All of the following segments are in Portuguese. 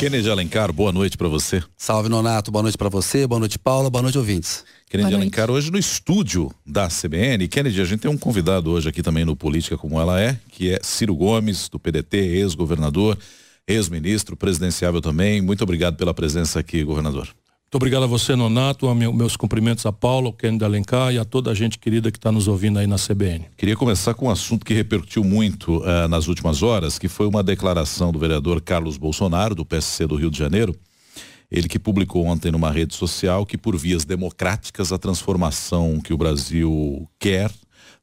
Kennedy Alencar, boa noite para você. Salve Nonato, boa noite para você, boa noite Paula, boa noite ouvintes. Kennedy Alencar, hoje no estúdio da CBN. Kennedy, a gente tem um convidado hoje aqui também no Política Como Ela É, que é Ciro Gomes, do PDT, ex-governador, ex-ministro, presidenciável também. Muito obrigado pela presença aqui, governador. Muito obrigado a você, Nonato, a meu, meus cumprimentos a Paulo, ao Kennedy Alencar e a toda a gente querida que está nos ouvindo aí na CBN. Queria começar com um assunto que repercutiu muito uh, nas últimas horas, que foi uma declaração do vereador Carlos Bolsonaro, do PSC do Rio de Janeiro, ele que publicou ontem numa rede social que por vias democráticas a transformação que o Brasil quer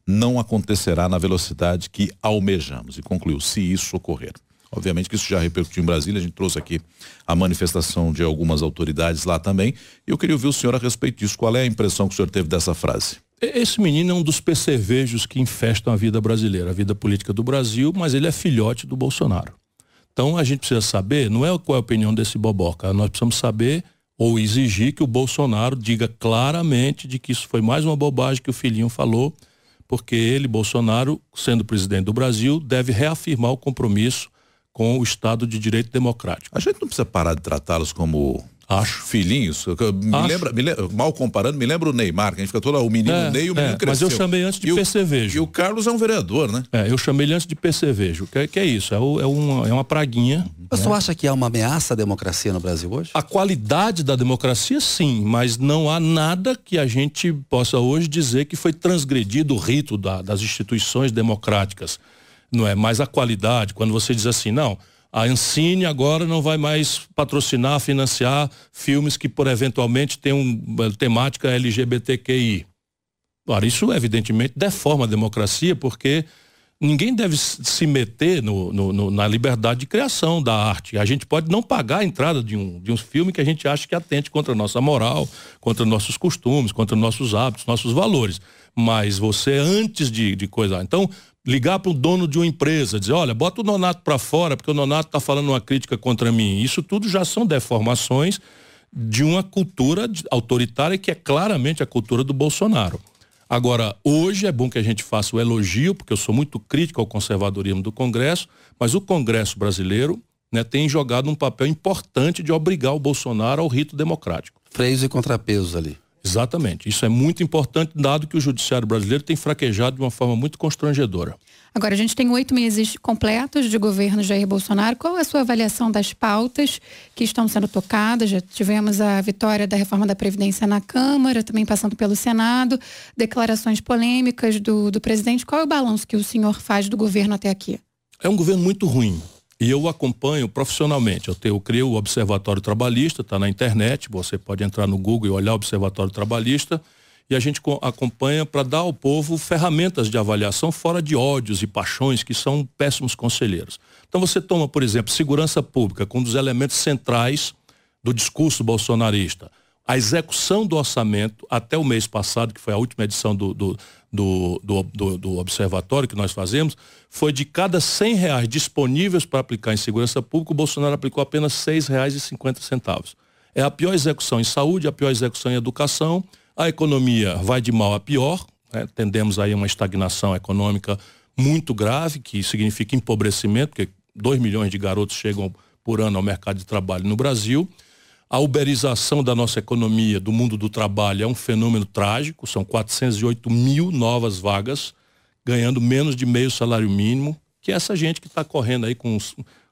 não acontecerá na velocidade que almejamos e concluiu se isso ocorrer. Obviamente que isso já repercutiu em Brasília, a gente trouxe aqui a manifestação de algumas autoridades lá também. E eu queria ouvir o senhor a respeito disso. Qual é a impressão que o senhor teve dessa frase? Esse menino é um dos percevejos que infestam a vida brasileira, a vida política do Brasil, mas ele é filhote do Bolsonaro. Então a gente precisa saber, não é qual é a opinião desse boboca, nós precisamos saber ou exigir que o Bolsonaro diga claramente de que isso foi mais uma bobagem que o filhinho falou, porque ele, Bolsonaro, sendo presidente do Brasil, deve reafirmar o compromisso com o Estado de Direito Democrático. A gente não precisa parar de tratá-los como Acho. Filhinhos. Me Acho. lembra, me lembra, mal comparando, me lembra o Neymar, que a gente fica todo o menino é, Ney e o menino é, cresceu. Mas eu chamei antes de e percevejo. e o Carlos é um vereador, né? É, eu chamei ele antes de percevejo. Que, que é isso? É, o, é, uma, é uma praguinha. Mas né? acha que há uma ameaça à democracia no Brasil hoje? A qualidade da democracia, sim, mas não há nada que a gente possa hoje dizer que foi transgredido o rito da, das instituições democráticas não é? Mas a qualidade, quando você diz assim, não, a Ancine agora não vai mais patrocinar, financiar filmes que por eventualmente tenham uma temática LGBTQI. Ora, isso evidentemente deforma a democracia, porque ninguém deve se meter no, no, no, na liberdade de criação da arte. A gente pode não pagar a entrada de um, de um filme que a gente acha que atente contra a nossa moral, contra nossos costumes, contra nossos hábitos, nossos valores. Mas você, antes de, de coisa. Então, ligar para o dono de uma empresa, dizer, olha, bota o Nonato para fora, porque o Nonato está falando uma crítica contra mim. Isso tudo já são deformações de uma cultura autoritária que é claramente a cultura do Bolsonaro. Agora, hoje é bom que a gente faça o elogio, porque eu sou muito crítico ao conservadorismo do Congresso, mas o Congresso brasileiro né, tem jogado um papel importante de obrigar o Bolsonaro ao rito democrático. Freios e contrapesos ali. Exatamente. Isso é muito importante, dado que o judiciário brasileiro tem fraquejado de uma forma muito constrangedora. Agora, a gente tem oito meses completos de governo Jair Bolsonaro. Qual é a sua avaliação das pautas que estão sendo tocadas? Já tivemos a vitória da reforma da Previdência na Câmara, também passando pelo Senado, declarações polêmicas do, do presidente. Qual é o balanço que o senhor faz do governo até aqui? É um governo muito ruim. E eu acompanho profissionalmente. Eu, tenho, eu criei o Observatório Trabalhista, está na internet, você pode entrar no Google e olhar o Observatório Trabalhista, e a gente acompanha para dar ao povo ferramentas de avaliação fora de ódios e paixões que são péssimos conselheiros. Então você toma, por exemplo, segurança pública, com um dos elementos centrais do discurso bolsonarista. A execução do orçamento até o mês passado, que foi a última edição do, do, do, do, do, do observatório que nós fazemos, foi de cada 100 reais disponíveis para aplicar em segurança pública, o Bolsonaro aplicou apenas cinquenta centavos. É a pior execução em saúde, a pior execução em educação, a economia vai de mal a pior, né? tendemos aí uma estagnação econômica muito grave, que significa empobrecimento, porque 2 milhões de garotos chegam por ano ao mercado de trabalho no Brasil. A uberização da nossa economia, do mundo do trabalho, é um fenômeno trágico. São 408 mil novas vagas, ganhando menos de meio salário mínimo, que é essa gente que está correndo aí com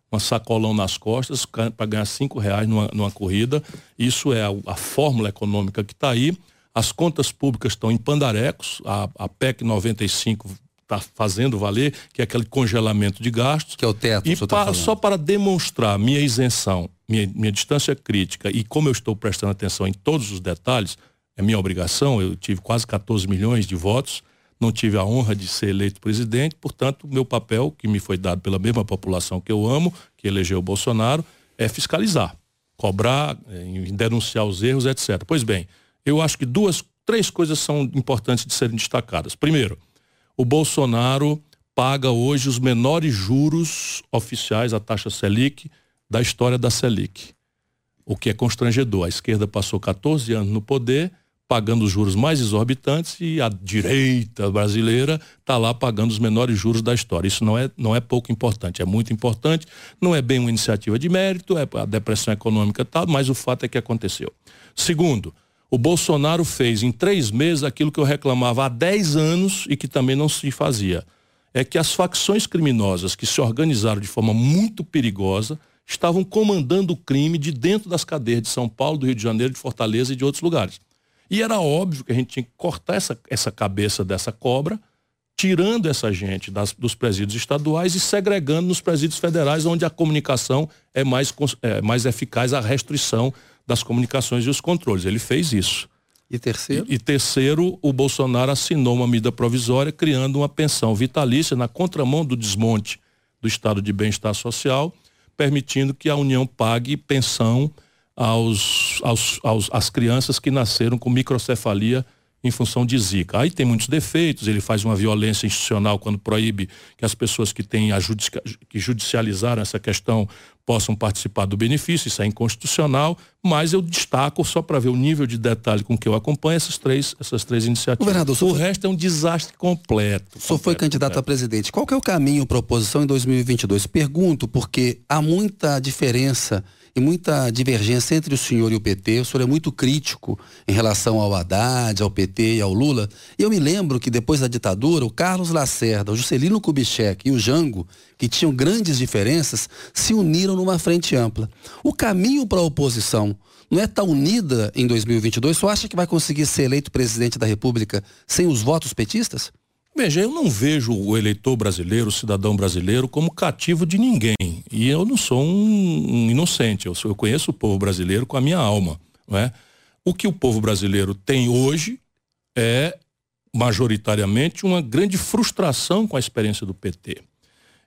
uma sacolão nas costas para ganhar cinco reais numa, numa corrida. Isso é a, a fórmula econômica que está aí. As contas públicas estão em pandarecos. A, a PEC 95 está fazendo valer, que é aquele congelamento de gastos. Que é o teto. E tá só para demonstrar minha isenção, minha, minha distância crítica e como eu estou prestando atenção em todos os detalhes, é minha obrigação, eu tive quase 14 milhões de votos, não tive a honra de ser eleito presidente, portanto, meu papel, que me foi dado pela mesma população que eu amo, que elegeu o Bolsonaro, é fiscalizar, cobrar, é, denunciar os erros, etc. Pois bem, eu acho que duas, três coisas são importantes de serem destacadas. Primeiro, o Bolsonaro paga hoje os menores juros oficiais, a taxa Selic, da história da Selic. O que é constrangedor. A esquerda passou 14 anos no poder, pagando os juros mais exorbitantes e a direita brasileira está lá pagando os menores juros da história. Isso não é, não é pouco importante, é muito importante, não é bem uma iniciativa de mérito, é a depressão econômica tal, mas o fato é que aconteceu. Segundo, o Bolsonaro fez em três meses aquilo que eu reclamava há dez anos e que também não se fazia. É que as facções criminosas que se organizaram de forma muito perigosa estavam comandando o crime de dentro das cadeias de São Paulo, do Rio de Janeiro, de Fortaleza e de outros lugares. E era óbvio que a gente tinha que cortar essa, essa cabeça dessa cobra, tirando essa gente das, dos presídios estaduais e segregando nos presídios federais, onde a comunicação é mais, é mais eficaz, a restrição das comunicações e os controles. Ele fez isso. E terceiro? E, e, terceiro, o Bolsonaro assinou uma medida provisória criando uma pensão vitalícia na contramão do desmonte do estado de bem-estar social, permitindo que a União pague pensão aos, aos, aos, às crianças que nasceram com microcefalia em função de Zika. Aí tem muitos defeitos, ele faz uma violência institucional quando proíbe que as pessoas que têm a que judicializaram essa questão possam participar do benefício, isso é inconstitucional, mas eu destaco só para ver o nível de detalhe com que eu acompanho essas três, essas três iniciativas. Governador, o, o resto é um desastre completo. O senhor foi candidato a presidente. Qual é o caminho para a oposição em 2022? Pergunto porque há muita diferença e muita divergência entre o senhor e o PT. O senhor é muito crítico em relação ao Haddad, ao PT e ao Lula. E eu me lembro que depois da ditadura, o Carlos Lacerda, o Juscelino Kubitschek e o Jango, que tinham grandes diferenças, se uniram numa frente ampla. O caminho para a oposição não é tão unida em 2022? Só acha que vai conseguir ser eleito presidente da República sem os votos petistas? Veja, eu não vejo o eleitor brasileiro, o cidadão brasileiro, como cativo de ninguém. E eu não sou um, inocente, eu, sou, eu conheço o povo brasileiro com a minha alma. Não é? O que o povo brasileiro tem hoje é, majoritariamente, uma grande frustração com a experiência do PT.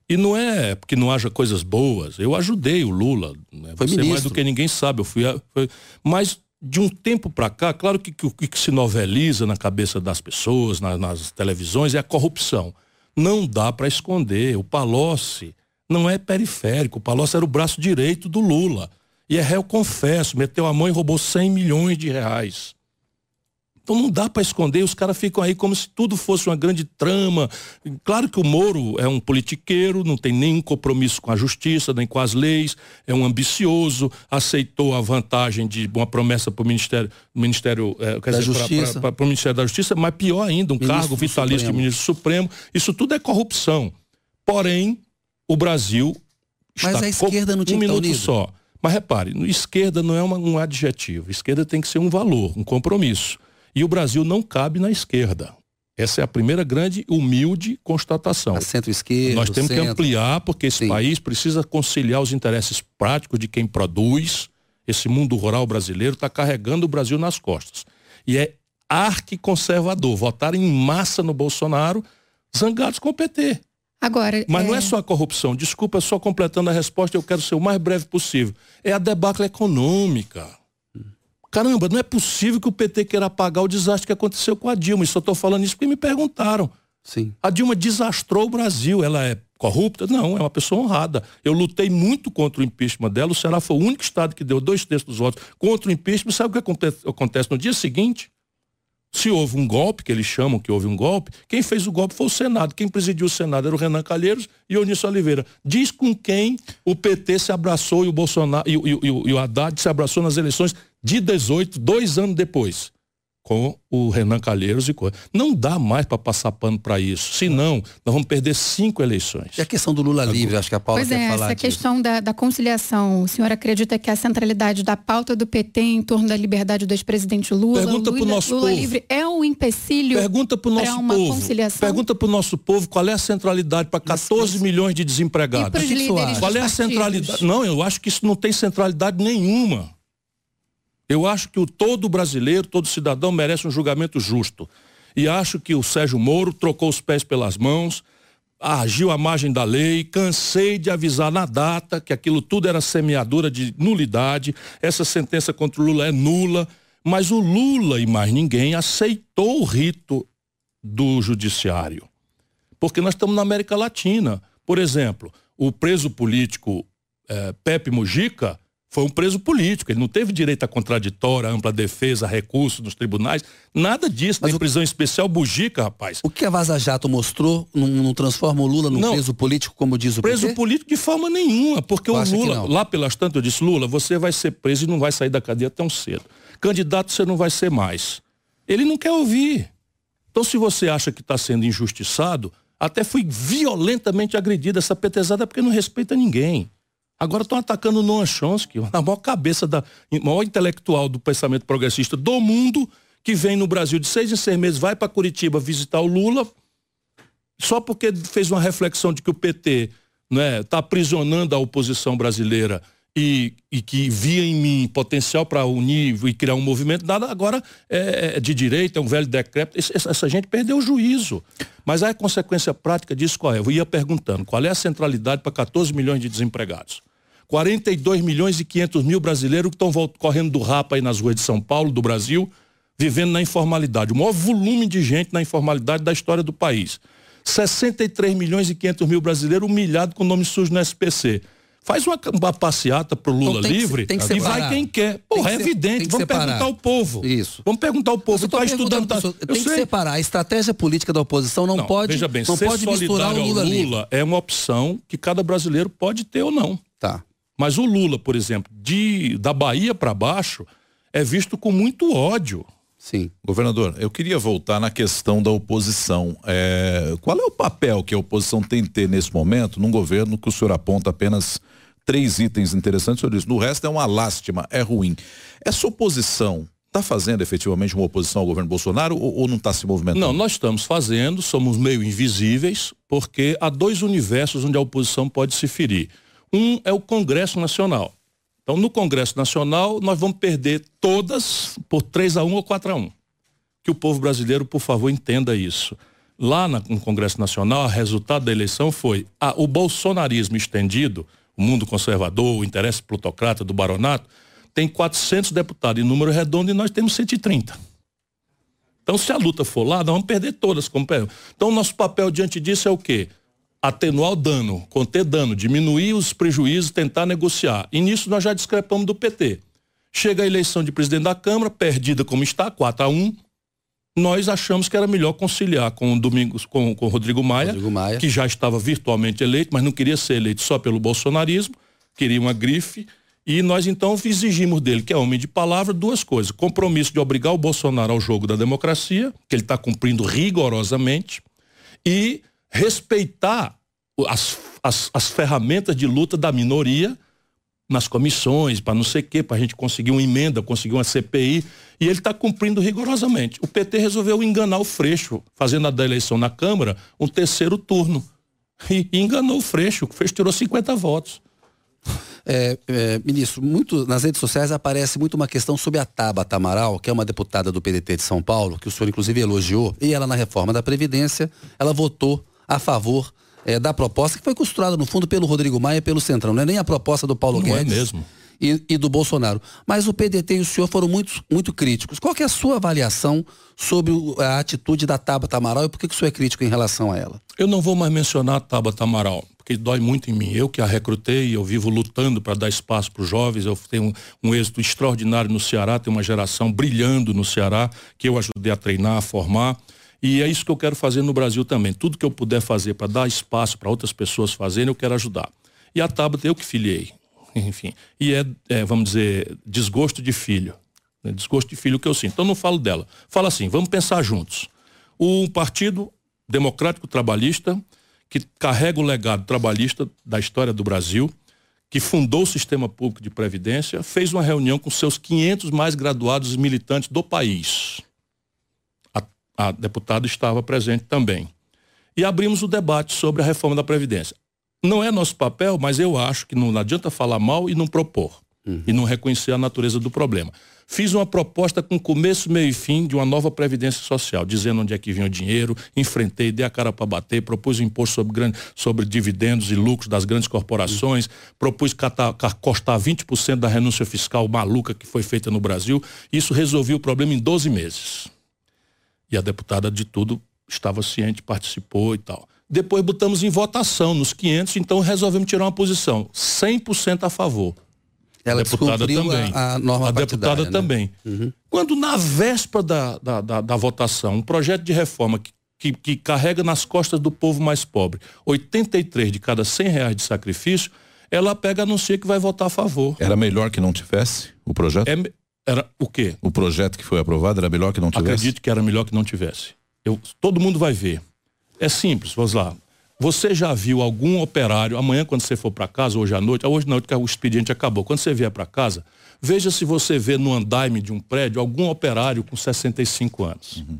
E não é porque não haja coisas boas. Eu ajudei o Lula. Né? Foi Você mais do que ninguém sabe. Eu fui. A, foi, mas de um tempo para cá, claro que o que, que, se noveliza na cabeça das pessoas, na, nas televisões, é a corrupção. Não dá para esconder. O Palocci não é periférico. O Palocci era o braço direito do Lula. E é réu confesso, meteu a mão e roubou 100 milhões de reais. Então não dá para esconder, os caras ficam aí como se tudo fosse uma grande trama. Claro que o Moro é um politiqueiro, não tem nenhum compromisso com a justiça, nem com as leis, é um ambicioso, aceitou a vantagem de uma promessa para o Ministério, Ministério é, da dizer, Justiça. para o Ministério da Justiça, mas pior ainda, um ministro cargo vitalício Supremo. de ministro Supremo. Isso tudo é corrupção. Porém, o Brasil mas está a esquerda não tinha um minuto só. Mas repare, esquerda não é uma, um adjetivo. Esquerda tem que ser um valor, um compromisso. E o Brasil não cabe na esquerda. Essa é a primeira grande humilde constatação. A centro-esquerda. Nós temos centro. que ampliar, porque esse Sim. país precisa conciliar os interesses práticos de quem produz. Esse mundo rural brasileiro está carregando o Brasil nas costas. E é arquiconservador. Votar em massa no Bolsonaro, zangados com o PT. Agora, Mas é... não é só a corrupção. Desculpa, só completando a resposta, eu quero ser o mais breve possível. É a debacle econômica. Caramba, não é possível que o PT queira apagar o desastre que aconteceu com a Dilma. E só estou falando isso porque me perguntaram. Sim. A Dilma desastrou o Brasil. Ela é corrupta? Não, é uma pessoa honrada. Eu lutei muito contra o impeachment dela. O Ceará foi o único estado que deu dois terços dos votos contra o impeachment. Sabe o que acontece no dia seguinte? Se houve um golpe, que eles chamam que houve um golpe, quem fez o golpe foi o Senado. Quem presidiu o Senado era o Renan Calheiros e o Onísio Oliveira. Diz com quem o PT se abraçou e o Bolsonaro e, e, e, o Haddad se abraçou nas eleições de 18, dois anos depois com o Renan Calheiros e coisa. Não dá mais para passar pano para isso. Senão, nós vamos perder cinco eleições. E a questão do Lula livre, acho que a Paula pois quer é, falar essa disso. questão da, da, conciliação. O senhor acredita que a centralidade da pauta do PT em torno da liberdade do ex-presidente Lula, Pergunta Lula, pro nosso Lula povo. livre, é um empecilho Pergunta para o nosso uma povo. conciliação? Pergunta para o nosso povo qual é a centralidade para 14 Mas- milhões de E desempregados. para os líderes Qual é a centralidade? Não, eu acho que isso não tem centralidade nenhuma. Eu acho que o todo brasileiro, todo cidadão merece um julgamento justo. E acho que o Sérgio Moro trocou os pés pelas mãos, agiu à margem da lei, cansei de avisar na data que aquilo tudo era semeadura de nulidade, essa sentença contra o Lula é nula, mas o Lula e mais ninguém aceitou o rito do judiciário. Porque nós estamos na América Latina. Por exemplo, o preso político eh, Pepe Mujica Foi um preso político, ele não teve direito a contraditória, ampla defesa, recurso nos tribunais, nada disso, Mas o... prisão especial bugica, rapaz. O que a Vaza Jato mostrou não, não transforma o Lula no preso político, como diz o Preso PT? político de forma nenhuma, porque o Lula, lá pelas tantas eu disse, Lula, você vai ser preso e não vai sair da cadeia tão cedo. Candidato você não vai ser mais. Ele não quer ouvir. Então se você acha que está sendo injustiçado, até fui violentamente agredido essa petezada porque não respeita ninguém. Agora estão atacando o Noam Chomsky, a maior cabeça, da, maior intelectual do pensamento progressista do mundo, que vem no Brasil de seis em seis meses, vai para Curitiba visitar o Lula, só porque fez uma reflexão de que o PT está né, tá aprisionando a oposição brasileira e, e, que via em mim potencial para unir e criar um movimento, nada agora é, é de direita, é um velho decreto. Essa, essa gente perdeu o juízo. Mas a consequência prática disso qual é? Eu ia perguntando, qual é a centralidade para 14 milhões de desempregados? 42 milhões e 500 mil brasileiros que estão correndo do rapa aí nas ruas de São Paulo, do Brasil, vivendo na informalidade. O maior volume de gente na informalidade da história do país. 63 milhões e 500 mil brasileiros humilhados com nome sujo no SPC. Faz uma, uma passeata pro Lula então, livre que, e vai quem quer. Porra, é evidente. Vamos separar. perguntar ao povo. Isso. Vamos perguntar ao povo. Está estudando. Tá... Tem que separar. A estratégia política da oposição não, não pode. Veja bem, não ser pode misturar o Lula, Lula é uma opção que cada brasileiro pode ter ou não. Tá. Mas o Lula, por exemplo, de, da Bahia para baixo, é visto com muito ódio. Sim. Governador, eu queria voltar na questão da oposição. É, qual é o papel que a oposição tem que ter nesse momento num governo que o senhor aponta apenas três itens interessantes? O senhor diz, no resto é uma lástima, é ruim. Essa oposição está fazendo efetivamente uma oposição ao governo Bolsonaro ou, ou não está se movimentando? Não, nós estamos fazendo, somos meio invisíveis, porque há dois universos onde a oposição pode se ferir. Um é o Congresso Nacional. Então, no Congresso Nacional, nós vamos perder todas por 3 a 1 ou 4 a 1. Que o povo brasileiro, por favor, entenda isso. Lá no Congresso Nacional, o resultado da eleição foi a, o bolsonarismo estendido, o mundo conservador, o interesse plutocrata do baronato, tem 400 deputados em número redondo e nós temos 130. Então, se a luta for lá, nós vamos perder todas. Então, nosso papel diante disso é o quê? Atenuar o dano, conter dano, diminuir os prejuízos, tentar negociar. E nisso nós já discrepamos do PT. Chega a eleição de presidente da Câmara, perdida como está, 4 a 1 nós achamos que era melhor conciliar com o Domingos, com, com Rodrigo Maia, Rodrigo Maia, que já estava virtualmente eleito, mas não queria ser eleito só pelo bolsonarismo, queria uma grife, e nós então exigimos dele, que é homem de palavra, duas coisas. Compromisso de obrigar o Bolsonaro ao jogo da democracia, que ele está cumprindo rigorosamente, e respeitar as, as, as ferramentas de luta da minoria nas comissões, para não sei o quê, para a gente conseguir uma emenda, conseguir uma CPI, e ele está cumprindo rigorosamente. O PT resolveu enganar o Freixo, fazendo a da eleição na Câmara um terceiro turno. E, e enganou o Freixo, o Freixo tirou 50 votos. É, é, ministro, muito nas redes sociais aparece muito uma questão sobre a Tabata Amaral, que é uma deputada do PDT de São Paulo, que o senhor inclusive elogiou, e ela na reforma da Previdência, ela votou a favor é, da proposta que foi costurada no fundo pelo Rodrigo Maia e pelo Centrão, não é nem a proposta do Paulo não é Guedes. É mesmo. E, e, do Bolsonaro. Mas o PDT e o senhor foram muito, muito críticos. Qual é a sua avaliação sobre a atitude da Tabata Amaral e por que, que o senhor é crítico em relação a ela? Eu não vou mais mencionar a Tabata Amaral, porque dói muito em mim. Eu que a recrutei, eu vivo lutando para dar espaço para os jovens, eu tenho um, um, êxito extraordinário no Ceará, tenho uma geração brilhando no Ceará, que eu ajudei a treinar, a formar. E é isso que eu quero fazer no Brasil também. Tudo que eu puder fazer para dar espaço para outras pessoas fazerem, eu quero ajudar. E a Tabata eu que filiei. Enfim. E é, é vamos dizer, desgosto de filho. Né? Desgosto de filho que eu sinto. Então não falo dela. Fala assim, vamos pensar juntos. O Partido Democrático Trabalhista, que carrega o legado trabalhista da história do Brasil, que fundou o sistema público de previdência, fez uma reunião com seus 500 mais graduados militantes do país a deputada estava presente também. E abrimos o debate sobre a reforma da Previdência. Não é nosso papel, mas eu acho que não adianta falar mal e não propor. Uhum. E não reconhecer a natureza do problema. Fiz uma proposta com começo, meio e fim de uma nova Previdência Social, dizendo onde é que vinha o dinheiro, enfrentei, dei a cara para bater, propus imposto sobre, grande, sobre dividendos e lucros das grandes corporações, uhum. propus catar, costar 20% da renúncia fiscal maluca que foi feita no Brasil. Isso resolveu o problema em 12 meses. E a deputada de tudo estava ciente, participou e tal. Depois botamos em votação nos 500, então resolvemos tirar uma posição 100% a favor. Ela a deputada também. A, a, norma a deputada né? também. Uhum. Quando na véspera da, da, da, da, votação, um projeto de reforma que, que, que, carrega nas costas do povo mais pobre 83 de cada 100 reais de sacrifício, ela pega e anuncia que vai votar a favor. Era melhor que não tivesse o projeto? É, era o quê? O projeto que foi aprovado era melhor que não tivesse? Acredito que era melhor que não tivesse. Eu, todo mundo vai ver. É simples, vamos lá. Você já viu algum operário, amanhã quando você for para casa, hoje à noite, hoje não, porque o expediente acabou, quando você vier para casa, veja se você vê no andaime de um prédio algum operário com 65 anos. Uhum.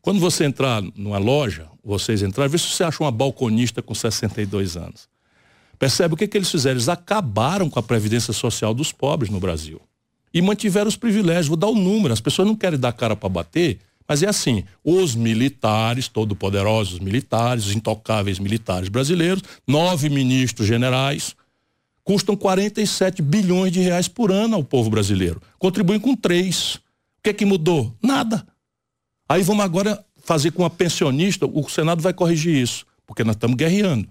Quando você entrar numa loja, vocês entrarem, vê se você acha uma balconista com 62 anos. Percebe o que, que eles fizeram? Eles acabaram com a previdência social dos pobres no Brasil. E mantiveram os privilégios. Vou dar o um número, as pessoas não querem dar cara para bater, mas é assim, os militares, todo poderosos militares, os intocáveis militares brasileiros, nove ministros generais, custam 47 bilhões de reais por ano ao povo brasileiro. Contribuem com três. O que é que mudou? Nada. Aí vamos agora fazer com uma pensionista, o Senado vai corrigir isso, porque nós estamos guerreando.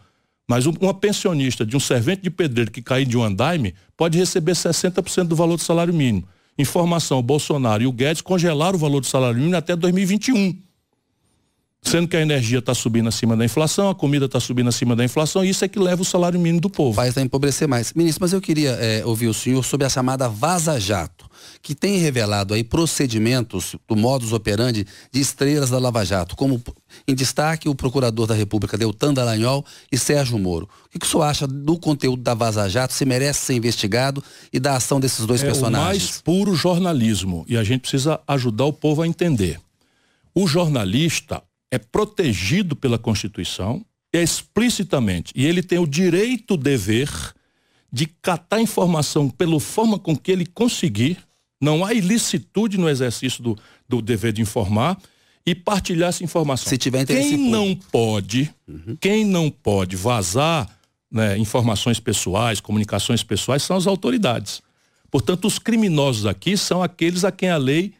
Mas uma pensionista de um servente de pedreiro que cair de um andaime pode receber 60% do valor do salário mínimo. Informação, Bolsonaro e o Guedes congelaram o valor do salário mínimo até 2021. Sendo que a energia está subindo acima da inflação, a comida está subindo acima da inflação, e isso é que leva o salário mínimo do povo. Faz a empobrecer mais. Ministro, mas eu queria é, ouvir o senhor sobre a chamada Vaza Jato, que tem revelado aí procedimentos do modus operandi de estrelas da Lava Jato, como em destaque o procurador da República, Deltan Dallagnol e Sérgio Moro. O que, o senhor acha do conteúdo da Vaza Jato, se merece ser investigado e da ação desses dois é personagens? É o mais puro jornalismo, e a gente precisa ajudar o povo a entender. O jornalista é protegido pela Constituição é explicitamente e ele tem o direito, o dever de catar informação pela forma com que ele conseguir. Não há ilicitude no exercício do, do dever de informar e partilhar essa informação. Se tiver interesse quem não pode, uhum. quem não pode vazar né, informações pessoais, comunicações pessoais, são as autoridades. Portanto, os criminosos aqui são aqueles a quem a lei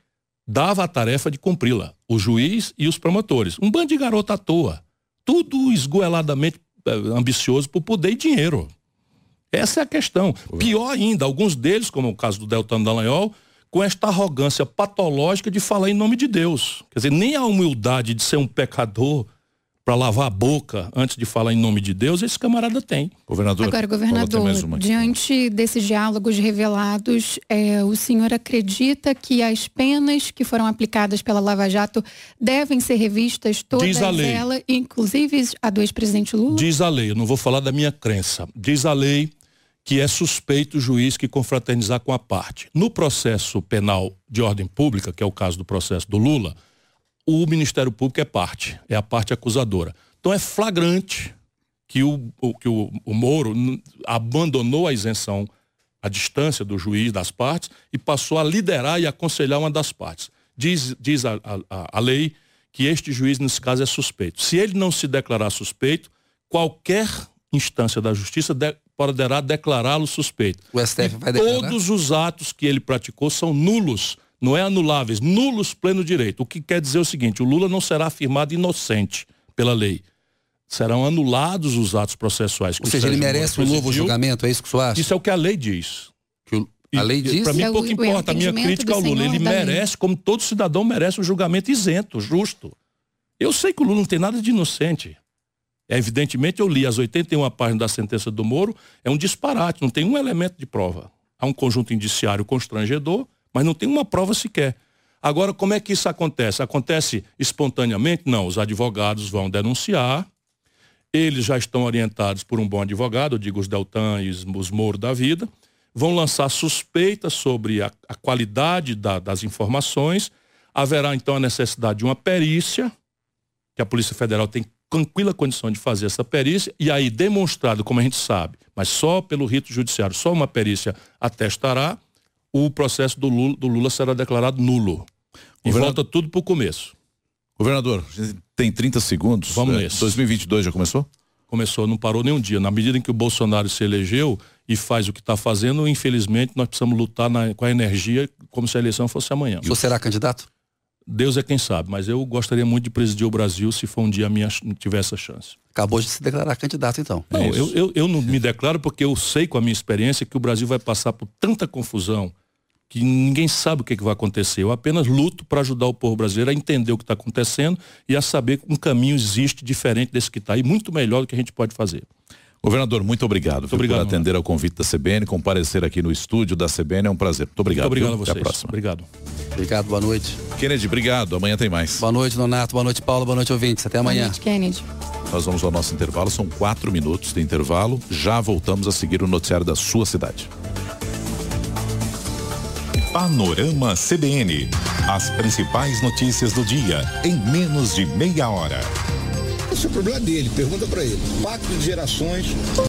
dava a tarefa de cumpri-la, o juiz e os promotores. Um bando de garota à toa, tudo esgoeladamente eh, ambicioso por poder e dinheiro. Essa é a questão. Pior ainda, alguns deles, como o caso do Deltano Dallagnol, com esta arrogância patológica de falar em nome de Deus. Quer dizer, nem a humildade de ser um pecador para lavar a boca antes de falar em nome de Deus, esse camarada tem. Governador. Agora, governador, diante desses diálogos revelados, é, o senhor acredita que as penas que foram aplicadas pela Lava Jato devem ser revistas todas elas, inclusive a do ex-presidente Lula? Diz a lei, eu não vou falar da minha crença. Diz a lei que é suspeito o juiz que confraternizar com a parte. No processo penal de ordem pública, que é o caso do processo do Lula, o Ministério Público é parte, é a parte acusadora. Então é flagrante que o, que o, o Moro abandonou a isenção, a distância do juiz das partes e passou a liderar e aconselhar uma das partes. Diz, diz a, a, a lei que este juiz, nesse caso, é suspeito. Se ele não se declarar suspeito, qualquer instância da justiça de, poderá declará-lo suspeito. O STF vai declarar? Todos os atos que ele praticou são nulos não é anuláveis, nulos pleno direito. O que quer dizer o seguinte, o Lula não será afirmado inocente pela lei. Serão anulados os atos processuais. Ou seja, ele merece um novo julgamento, é isso que o senhor acha? Isso é o que a lei diz. O, a lei diz? Para mim é pouco o, importa, a minha crítica ao Lula. Ele merece, como todo cidadão merece, um julgamento isento, justo. Eu sei que o Lula não tem nada de inocente. É, evidentemente, eu li as 81 páginas da sentença do Moro, é um disparate, não tem um elemento de prova. Há um conjunto indiciário constrangedor, mas não tem uma prova sequer. Agora, como é que isso acontece? Acontece espontaneamente? Não, os advogados vão denunciar, eles já estão orientados por um bom advogado, eu digo os Deltan e os Moro da vida, vão lançar suspeitas sobre a, a qualidade da, das informações, haverá então a necessidade de uma perícia, que a Polícia Federal tem tranquila condição de fazer essa perícia, e aí demonstrado, como a gente sabe, mas só pelo rito judiciário, só uma perícia atestará, o processo do Lula, do Lula será declarado nulo. E volta tudo para o começo. Governador, tem 30 segundos. Vamos é, nesse. 2022 já começou? Começou, não parou nenhum dia. Na medida em que o Bolsonaro se elegeu e faz o que está fazendo, infelizmente nós precisamos lutar na, com a energia como se a eleição fosse amanhã. Você será candidato? Deus é quem sabe, mas eu gostaria muito de presidir o Brasil se for um dia a minha tiver essa chance. Acabou de se declarar candidato, então. Não, é eu, eu, eu não me declaro porque eu sei com a minha experiência que o Brasil vai passar por tanta confusão que ninguém sabe o que, que vai acontecer. Eu apenas luto para ajudar o povo brasileiro a entender o que está acontecendo e a saber que um caminho existe diferente desse que está e muito melhor do que a gente pode fazer. Governador, muito obrigado, muito obrigado por atender ao convite da CBN, comparecer aqui no estúdio da CBN, é um prazer. Muito obrigado. Muito obrigado viu? a vocês. Até a próxima. Obrigado. Obrigado, boa noite. Kennedy, obrigado. Amanhã tem mais. Boa noite, Donato. Boa noite, Paulo. Boa noite, ouvintes. Até amanhã. Boa noite, Kennedy. Nós vamos ao nosso intervalo, são quatro minutos de intervalo. Já voltamos a seguir o noticiário da sua cidade. Panorama CBN. As principais notícias do dia em menos de meia hora. Esse é o problema dele, pergunta para ele. Pacto de gerações.